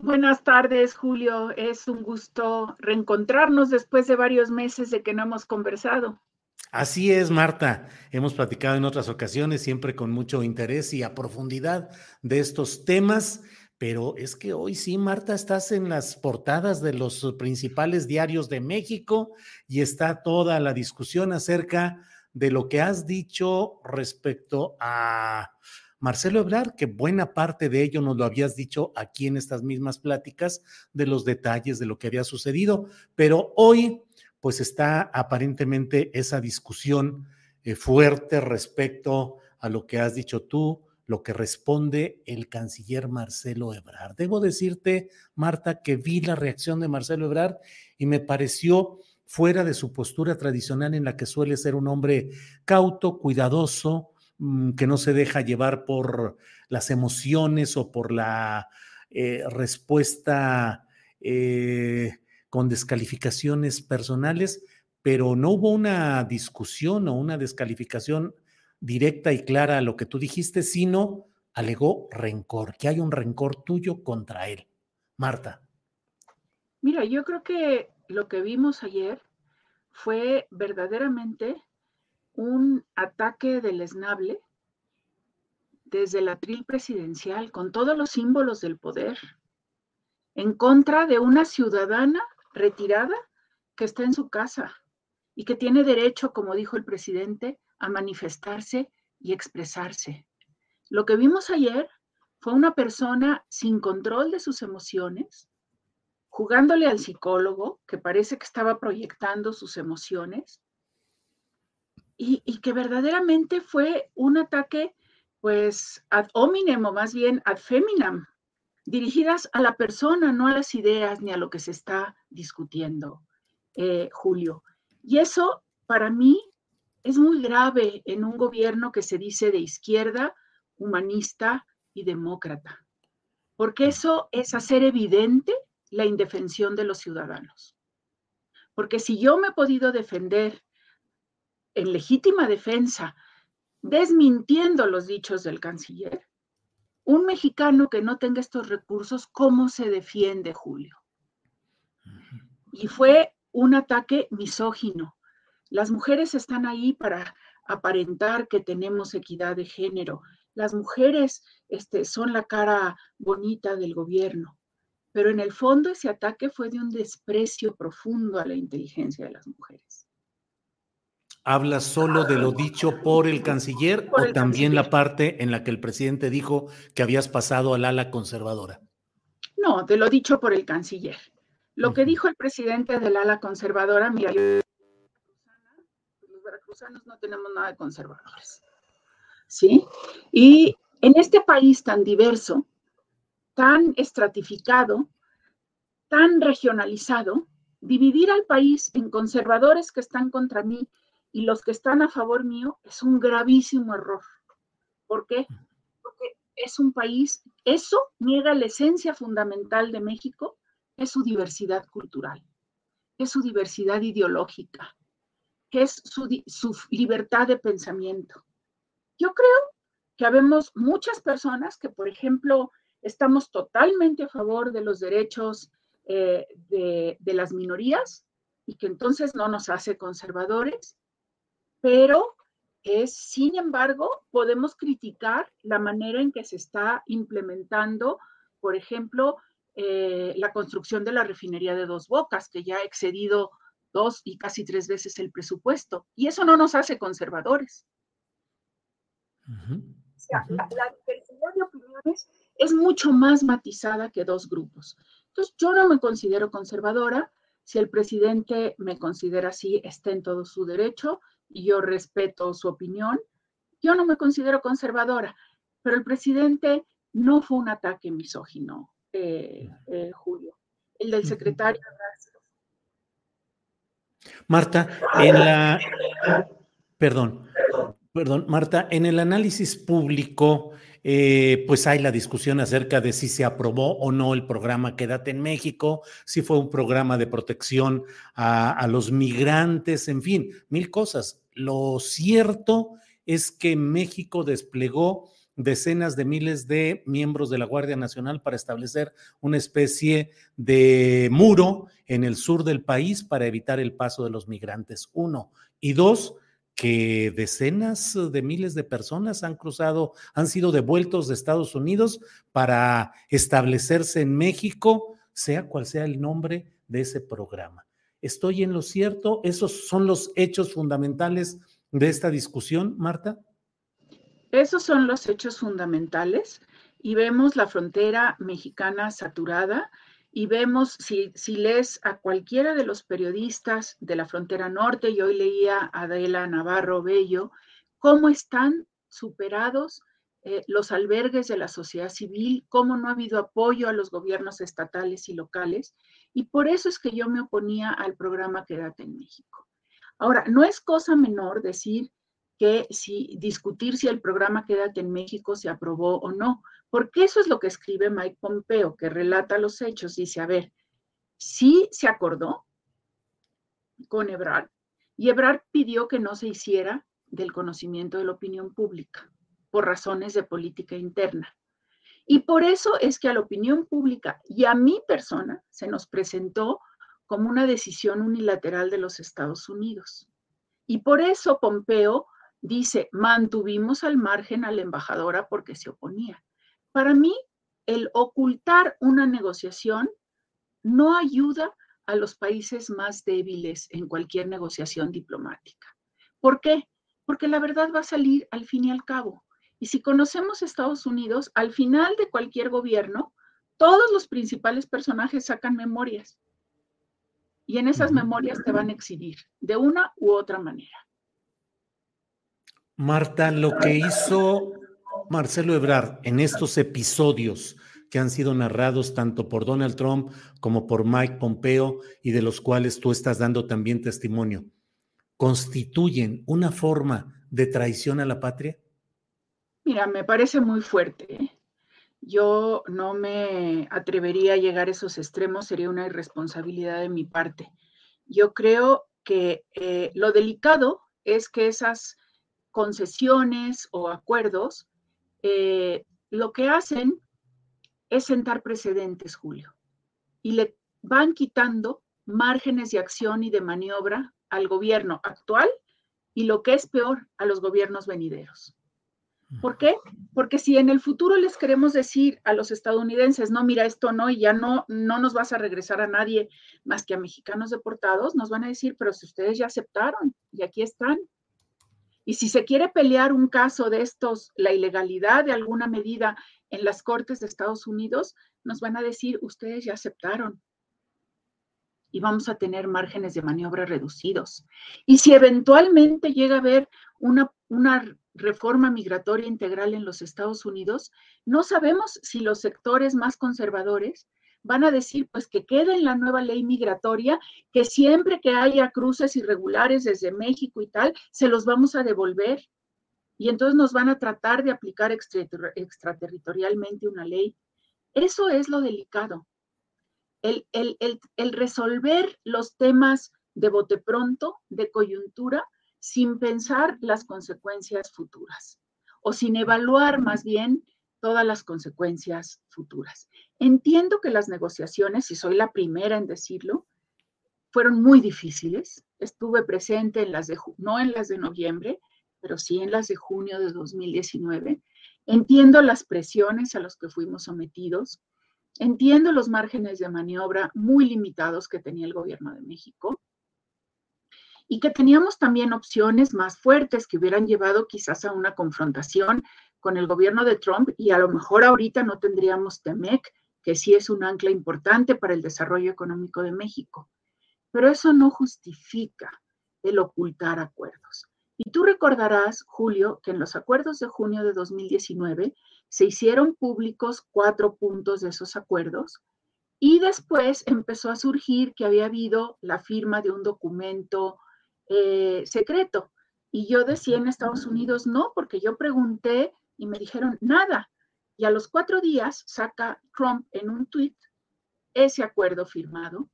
Buenas tardes, Julio. Es un gusto reencontrarnos después de varios meses de que no hemos conversado. Así es, Marta. Hemos platicado en otras ocasiones, siempre con mucho interés y a profundidad de estos temas, pero es que hoy sí, Marta, estás en las portadas de los principales diarios de México y está toda la discusión acerca de lo que has dicho respecto a Marcelo Ebrard, que buena parte de ello nos lo habías dicho aquí en estas mismas pláticas de los detalles de lo que había sucedido, pero hoy pues está aparentemente esa discusión eh, fuerte respecto a lo que has dicho tú, lo que responde el canciller Marcelo Ebrard. Debo decirte, Marta, que vi la reacción de Marcelo Ebrard y me pareció fuera de su postura tradicional en la que suele ser un hombre cauto, cuidadoso, que no se deja llevar por las emociones o por la eh, respuesta eh, con descalificaciones personales, pero no hubo una discusión o una descalificación directa y clara a lo que tú dijiste, sino alegó rencor, que hay un rencor tuyo contra él. Marta. Mira, yo creo que lo que vimos ayer fue verdaderamente un ataque del esnable desde la tril presidencial, con todos los símbolos del poder, en contra de una ciudadana retirada que está en su casa y que tiene derecho, como dijo el presidente, a manifestarse y expresarse. Lo que vimos ayer fue una persona sin control de sus emociones, jugándole al psicólogo, que parece que estaba proyectando sus emociones, y, que verdaderamente fue un ataque, pues, ad hominem o más bien ad feminam, dirigidas a la persona, no a las ideas ni a lo que se está discutiendo, eh, Julio. Y eso para mí es muy grave en un gobierno que se dice de izquierda, humanista y demócrata, porque eso es hacer evidente la indefensión de los ciudadanos. Porque si yo me he podido defender en legítima defensa, desmintiendo los dichos del canciller, un mexicano que no tenga estos recursos, ¿cómo se defiende, Julio? Y fue un ataque misógino. Las mujeres están ahí para aparentar que tenemos equidad de género. Las mujeres este, son la cara bonita del gobierno, pero en el fondo ese ataque fue de un desprecio profundo a la inteligencia de las mujeres. ¿Hablas solo de lo dicho por el canciller o también la parte en la que el presidente dijo que habías pasado al ala conservadora? No, de lo dicho por el canciller. Lo que dijo el presidente del ala conservadora, mira, yo, los veracruzanos no tenemos nada de conservadores. ¿Sí? Y en este país tan diverso, tan estratificado, tan regionalizado, dividir al país en conservadores que están contra mí y los que están a favor mío es un gravísimo error. ¿Por qué? Porque es un país, eso niega la esencia fundamental de México, es su diversidad cultural, es su diversidad ideológica, que es su, su libertad de pensamiento. Yo creo que habemos muchas personas que, por ejemplo, estamos totalmente a favor de los derechos eh, de, de las minorías y que entonces no nos hace conservadores, pero es, sin embargo, podemos criticar la manera en que se está implementando, por ejemplo, eh, la construcción de la refinería de dos bocas, que ya ha excedido dos y casi tres veces el presupuesto. Y eso no nos hace conservadores. o sea, la, diversidad de opiniones es mucho más matizada que dos grupos. Entonces, yo no me considero conservadora. Si el presidente me considera así, está en todo su derecho y yo respeto su opinión. Yo no me considero conservadora, pero el presidente no fue un ataque misógino. Eh, eh, Julio, el del secretario. Marta, en la, perdón, perdón, Marta, en el análisis público, eh, pues hay la discusión acerca de si se aprobó o no el programa Quédate en México, si fue un programa de protección a, a los migrantes, en fin, mil cosas. Lo cierto es que México desplegó decenas de miles de miembros de la Guardia Nacional para establecer una especie de muro en el sur del país para evitar el paso de los migrantes. Uno. Y dos, que decenas de miles de personas han cruzado, han sido devueltos de Estados Unidos para establecerse en México, sea cual sea el nombre de ese programa. ¿Estoy en lo cierto? ¿Esos son los hechos fundamentales de esta discusión, Marta? Esos son los hechos fundamentales y vemos la frontera mexicana saturada y vemos, si, si lees a cualquiera de los periodistas de la frontera norte, y hoy leía a Adela Navarro Bello, cómo están superados eh, los albergues de la sociedad civil, cómo no ha habido apoyo a los gobiernos estatales y locales. Y por eso es que yo me oponía al programa Quédate en México. Ahora, no es cosa menor decir que si discutir si el programa Quédate en México se aprobó o no, porque eso es lo que escribe Mike Pompeo, que relata los hechos. Dice, a ver, sí se acordó con Ebrard y Ebrard pidió que no se hiciera del conocimiento de la opinión pública por razones de política interna. Y por eso es que a la opinión pública y a mi persona se nos presentó como una decisión unilateral de los Estados Unidos. Y por eso Pompeo dice, mantuvimos al margen a la embajadora porque se oponía. Para mí, el ocultar una negociación no ayuda a los países más débiles en cualquier negociación diplomática. ¿Por qué? Porque la verdad va a salir al fin y al cabo. Y si conocemos Estados Unidos, al final de cualquier gobierno, todos los principales personajes sacan memorias. Y en esas memorias te van a exhibir de una u otra manera. Marta, lo que hizo Marcelo Ebrard en estos episodios que han sido narrados tanto por Donald Trump como por Mike Pompeo y de los cuales tú estás dando también testimonio, ¿constituyen una forma de traición a la patria? Mira, me parece muy fuerte. ¿eh? Yo no me atrevería a llegar a esos extremos, sería una irresponsabilidad de mi parte. Yo creo que eh, lo delicado es que esas concesiones o acuerdos, eh, lo que hacen es sentar precedentes, Julio, y le van quitando márgenes de acción y de maniobra al gobierno actual y lo que es peor, a los gobiernos venideros. ¿Por qué? Porque si en el futuro les queremos decir a los estadounidenses, no, mira, esto no, y ya no, no nos vas a regresar a nadie más que a mexicanos deportados, nos van a decir, pero si ustedes ya aceptaron y aquí están, y si se quiere pelear un caso de estos, la ilegalidad de alguna medida en las cortes de Estados Unidos, nos van a decir, ustedes ya aceptaron. Y vamos a tener márgenes de maniobra reducidos. Y si eventualmente llega a haber una, una reforma migratoria integral en los Estados Unidos, no sabemos si los sectores más conservadores van a decir pues que quede en la nueva ley migratoria, que siempre que haya cruces irregulares desde México y tal, se los vamos a devolver. Y entonces nos van a tratar de aplicar extraterritorialmente una ley. Eso es lo delicado. El, el, el resolver los temas de bote pronto, de coyuntura, sin pensar las consecuencias futuras o sin evaluar más bien todas las consecuencias futuras. Entiendo que las negociaciones, y soy la primera en decirlo, fueron muy difíciles. Estuve presente en las de, no en las de noviembre, pero sí en las de junio de 2019. Entiendo las presiones a las que fuimos sometidos. Entiendo los márgenes de maniobra muy limitados que tenía el gobierno de México y que teníamos también opciones más fuertes que hubieran llevado quizás a una confrontación con el gobierno de Trump y a lo mejor ahorita no tendríamos TEMEC, que sí es un ancla importante para el desarrollo económico de México. Pero eso no justifica el ocultar acuerdos. Y tú recordarás, Julio, que en los acuerdos de junio de 2019 se hicieron públicos cuatro puntos de esos acuerdos y después empezó a surgir que había habido la firma de un documento eh, secreto. Y yo decía en Estados Unidos, no, porque yo pregunté y me dijeron nada. Y a los cuatro días saca Trump en un tweet ese acuerdo firmado.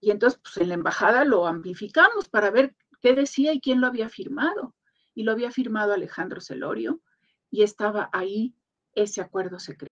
Y entonces, pues en la embajada lo amplificamos para ver qué decía y quién lo había firmado. Y lo había firmado Alejandro Celorio y estaba ahí ese acuerdo secreto.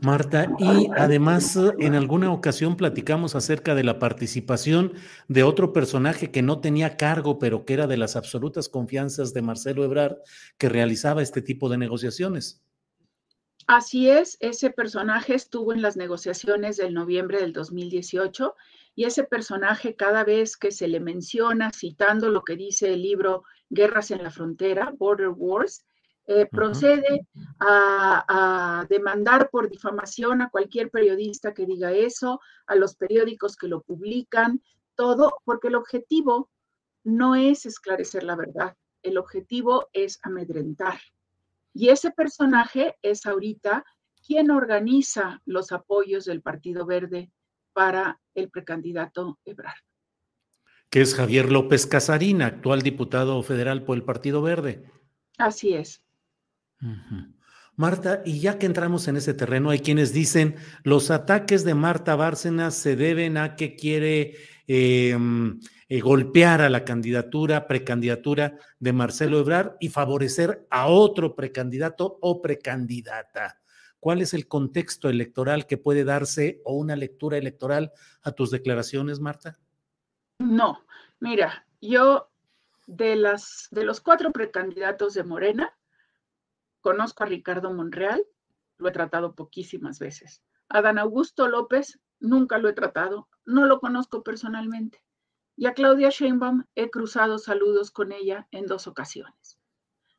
Marta, y además en alguna ocasión platicamos acerca de la participación de otro personaje que no tenía cargo, pero que era de las absolutas confianzas de Marcelo Ebrard, que realizaba este tipo de negociaciones. Así es, ese personaje estuvo en las negociaciones del noviembre del 2018 y ese personaje cada vez que se le menciona, citando lo que dice el libro Guerras en la Frontera, Border Wars, eh, procede a, demandar por difamación a cualquier periodista que diga eso, a los periódicos que lo publican, todo, porque el objetivo no es esclarecer la verdad, el objetivo es amedrentar. Y ese personaje es ahorita quien organiza los apoyos del Partido Verde para el precandidato Ebrard. Que es Javier López Casarina, actual diputado federal por el Partido Verde. Así es. Marta, y ya que entramos en ese terreno, hay quienes dicen los ataques de Marta Bárcenas se deben a que quiere em, eh, golpear a la candidatura, precandidatura de Marcelo Ebrard y favorecer a otro precandidato o precandidata. ¿Cuál es el contexto electoral que puede darse o una lectura electoral a tus declaraciones, Marta? No, mira, yo de las de los cuatro precandidatos de Morena, Conozco a Ricardo Monreal, lo he tratado poquísimas veces. A Dan Augusto López nunca lo he tratado, no lo conozco personalmente. Y a Claudia Sheinbaum he cruzado saludos con ella en dos ocasiones.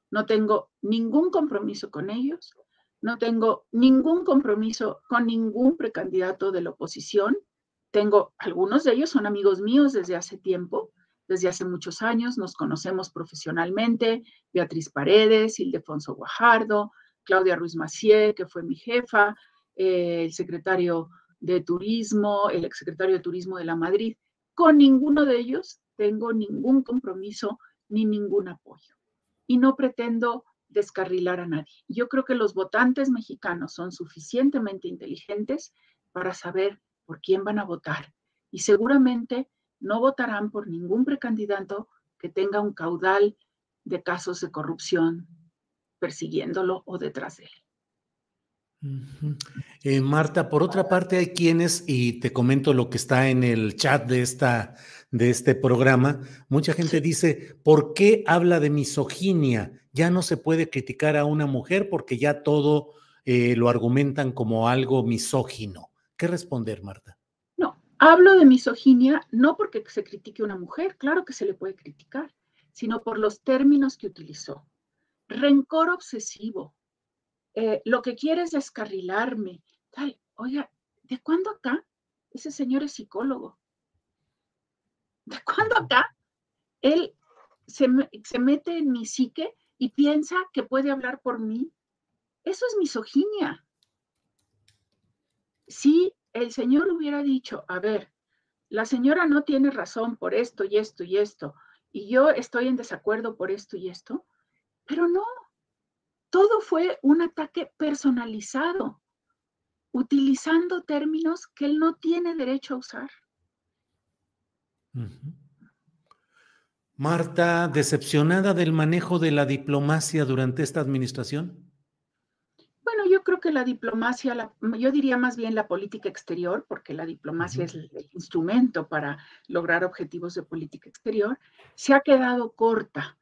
No tengo ningún compromiso con ellos, no tengo ningún compromiso con ningún precandidato de la oposición. Tengo, algunos de ellos son amigos míos desde hace tiempo, desde hace muchos años, nos conocemos profesionalmente, Beatriz Paredes, Ildefonso Guajardo, Claudia Ruiz Macié, que fue mi jefa, eh, el secretario de Turismo, el exsecretario de Turismo de la Madrid. Con ninguno de ellos tengo ningún compromiso ni ningún apoyo. Y no pretendo descarrilar a nadie. Yo creo que los votantes mexicanos son suficientemente inteligentes para saber por quién van a votar. Y seguramente no votarán por ningún precandidato que tenga un caudal de casos de corrupción persiguiéndolo o detrás de él. Eh, Marta, por otra parte, hay quienes, y te comento lo que está en el chat de, esta, de este programa, mucha gente dice, ¿por qué habla de misoginia? Ya no se puede criticar a una mujer porque ya todo eh, lo argumentan como algo misógino. ¿Qué responder, Marta? Hablo de misoginia no porque se critique a una mujer, claro que se le puede criticar, sino por los términos que utilizó. Rencor obsesivo, eh, lo que quiere es descarrilarme. Tal, oiga, ¿de cuándo acá? Ese señor es psicólogo. ¿De cuándo acá? Él se, se mete en mi psique y piensa que puede hablar por mí. Eso es misoginia. Si el señor hubiera dicho, a ver, la señora no tiene razón por esto y esto y esto, y yo estoy en desacuerdo por esto y esto, pero no, todo fue un ataque personalizado, utilizando términos que él no tiene derecho a usar. Marta, ¿decepcionada del manejo de la diplomacia durante esta administración? Creo que la diplomacia, yo diría más bien la política exterior, porque la diplomacia es el, el, instrumento para lograr objetivos de política exterior, se ha quedado corta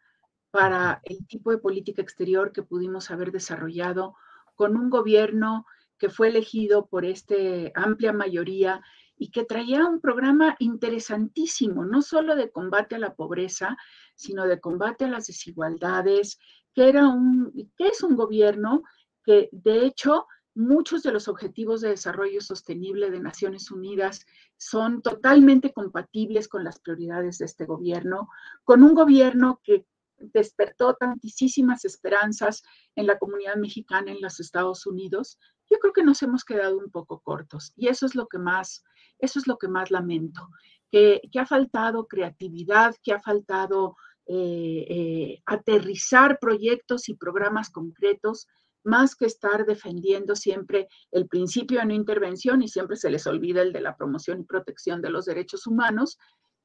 para el tipo de política exterior que pudimos haber desarrollado con un gobierno que fue elegido por esta amplia mayoría y que traía un programa interesantísimo, no solo de combate a la pobreza, sino de combate a las desigualdades, que, era un, que es un gobierno que de hecho muchos de los objetivos de desarrollo sostenible de Naciones Unidas son totalmente compatibles con las prioridades de este gobierno, con un gobierno que despertó tantísimas esperanzas en la comunidad mexicana en los Estados Unidos, yo creo que nos hemos quedado un poco cortos y eso es lo que más, eso es lo que más lamento, que, ha faltado creatividad, que ha faltado eh, eh, aterrizar proyectos y programas concretos más que estar defendiendo siempre el principio de no intervención y siempre se les olvida el de la promoción y protección de los derechos humanos.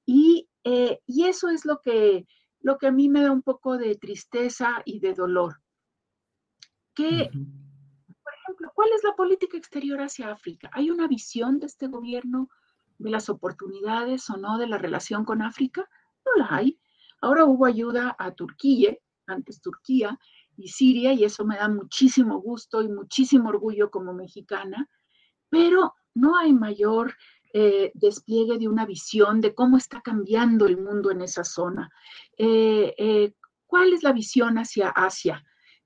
Y, eh, y eso es lo que, lo que a mí me da un poco de tristeza y de dolor. Que, por ejemplo, ¿cuál es la política exterior hacia África? ¿Hay una visión de este gobierno de las oportunidades o no de la relación con África? No la hay. Ahora hubo ayuda a Turquía, antes Turquía y Siria, y eso me da muchísimo gusto y muchísimo orgullo como mexicana, pero no hay mayor eh, despliegue de una visión de cómo está cambiando el mundo en esa zona. Eh, eh, ¿Cuál es la visión hacia Asia?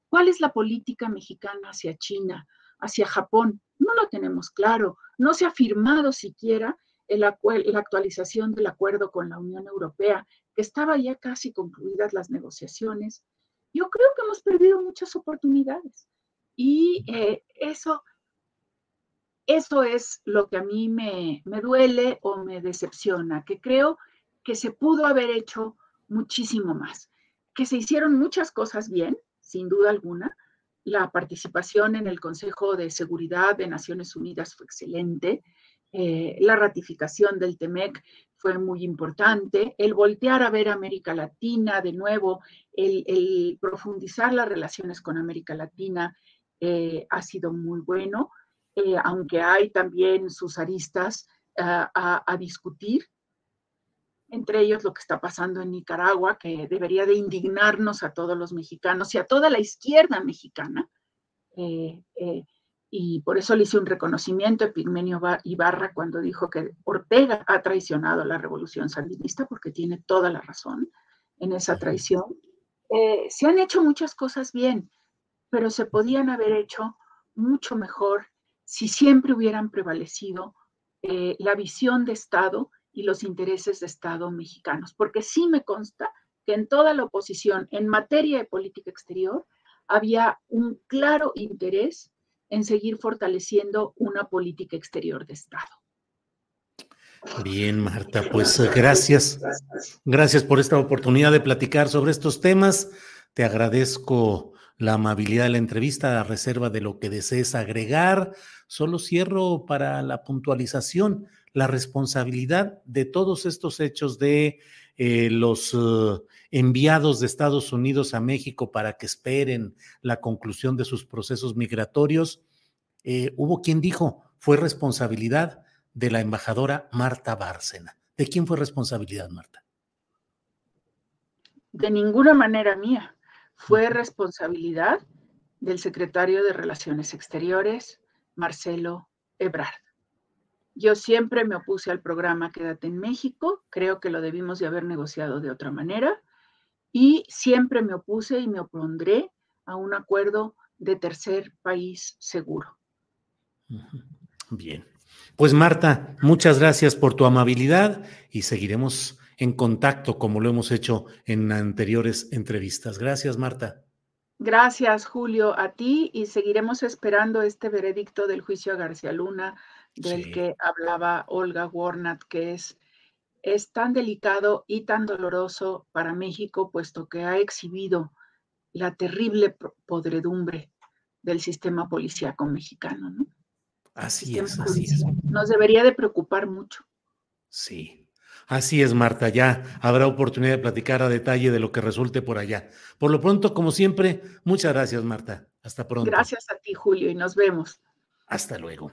¿Cuál es la política mexicana hacia China, hacia Japón? No lo tenemos claro. No se ha firmado siquiera la actualización del acuerdo con la Unión Europea, que estaba ya casi concluidas las negociaciones. Yo creo que hemos perdido muchas oportunidades y eso eso es lo que a mí me, duele o me decepciona, que creo que se pudo haber hecho muchísimo más, que se hicieron muchas cosas bien, sin duda alguna. La participación en el Consejo de Seguridad de Naciones Unidas fue excelente. Eh, la ratificación del TEMEC fue muy importante. El voltear a ver América Latina de nuevo, el, profundizar las relaciones con América Latina eh, ha sido muy bueno. Eh, aunque hay también sus aristas a, discutir, entre ellos lo que está pasando en Nicaragua, que debería de indignarnos a todos los mexicanos y a toda la izquierda mexicana. Eh, eh, y por eso le hice un reconocimiento a Pigmenio Ibarra cuando dijo que Ortega ha traicionado a la revolución sandinista, porque tiene toda la razón en esa traición. se han hecho muchas cosas bien, pero se podían haber hecho mucho mejor si siempre hubieran prevalecido eh, la visión de Estado y los intereses de Estado mexicanos, porque sí me consta que en toda la oposición en materia de política exterior había un claro interés en seguir fortaleciendo una política exterior de Estado. Bien, Marta, pues gracias. Gracias por esta oportunidad de platicar sobre estos temas. Te agradezco la amabilidad de la entrevista a reserva de lo que desees agregar. Solo cierro para la puntualización la responsabilidad de todos estos hechos de eh, los eh, enviados de Estados Unidos a México para que esperen la conclusión de sus procesos migratorios eh, hubo quien dijo fue responsabilidad de la embajadora Marta Bárcena. ¿De quién fue responsabilidad, Marta? De ninguna manera mía. Fue responsabilidad del secretario de Relaciones Exteriores, Marcelo Ebrard. Yo siempre me opuse al programa Quédate en México, creo que lo debimos de haber negociado de otra manera y siempre me opuse y me opondré a un acuerdo de tercer país seguro. Bien. Pues Marta, muchas gracias por tu amabilidad y seguiremos en contacto como lo hemos hecho en anteriores entrevistas. Gracias, Marta. Gracias, Julio, a ti y seguiremos esperando este veredicto del juicio a García Luna del que hablaba Olga Warnat, que es, es tan delicado y tan doloroso para México, puesto que ha exhibido la terrible podredumbre del sistema policíaco mexicano, ¿no? Así es, así es. Nos debería de preocupar mucho. Sí. Así es, Marta, ya habrá oportunidad de platicar a detalle de lo que resulte por allá. Por lo pronto, como siempre, muchas gracias, Marta. Hasta pronto. Gracias a ti, Julio, y nos vemos. Hasta luego.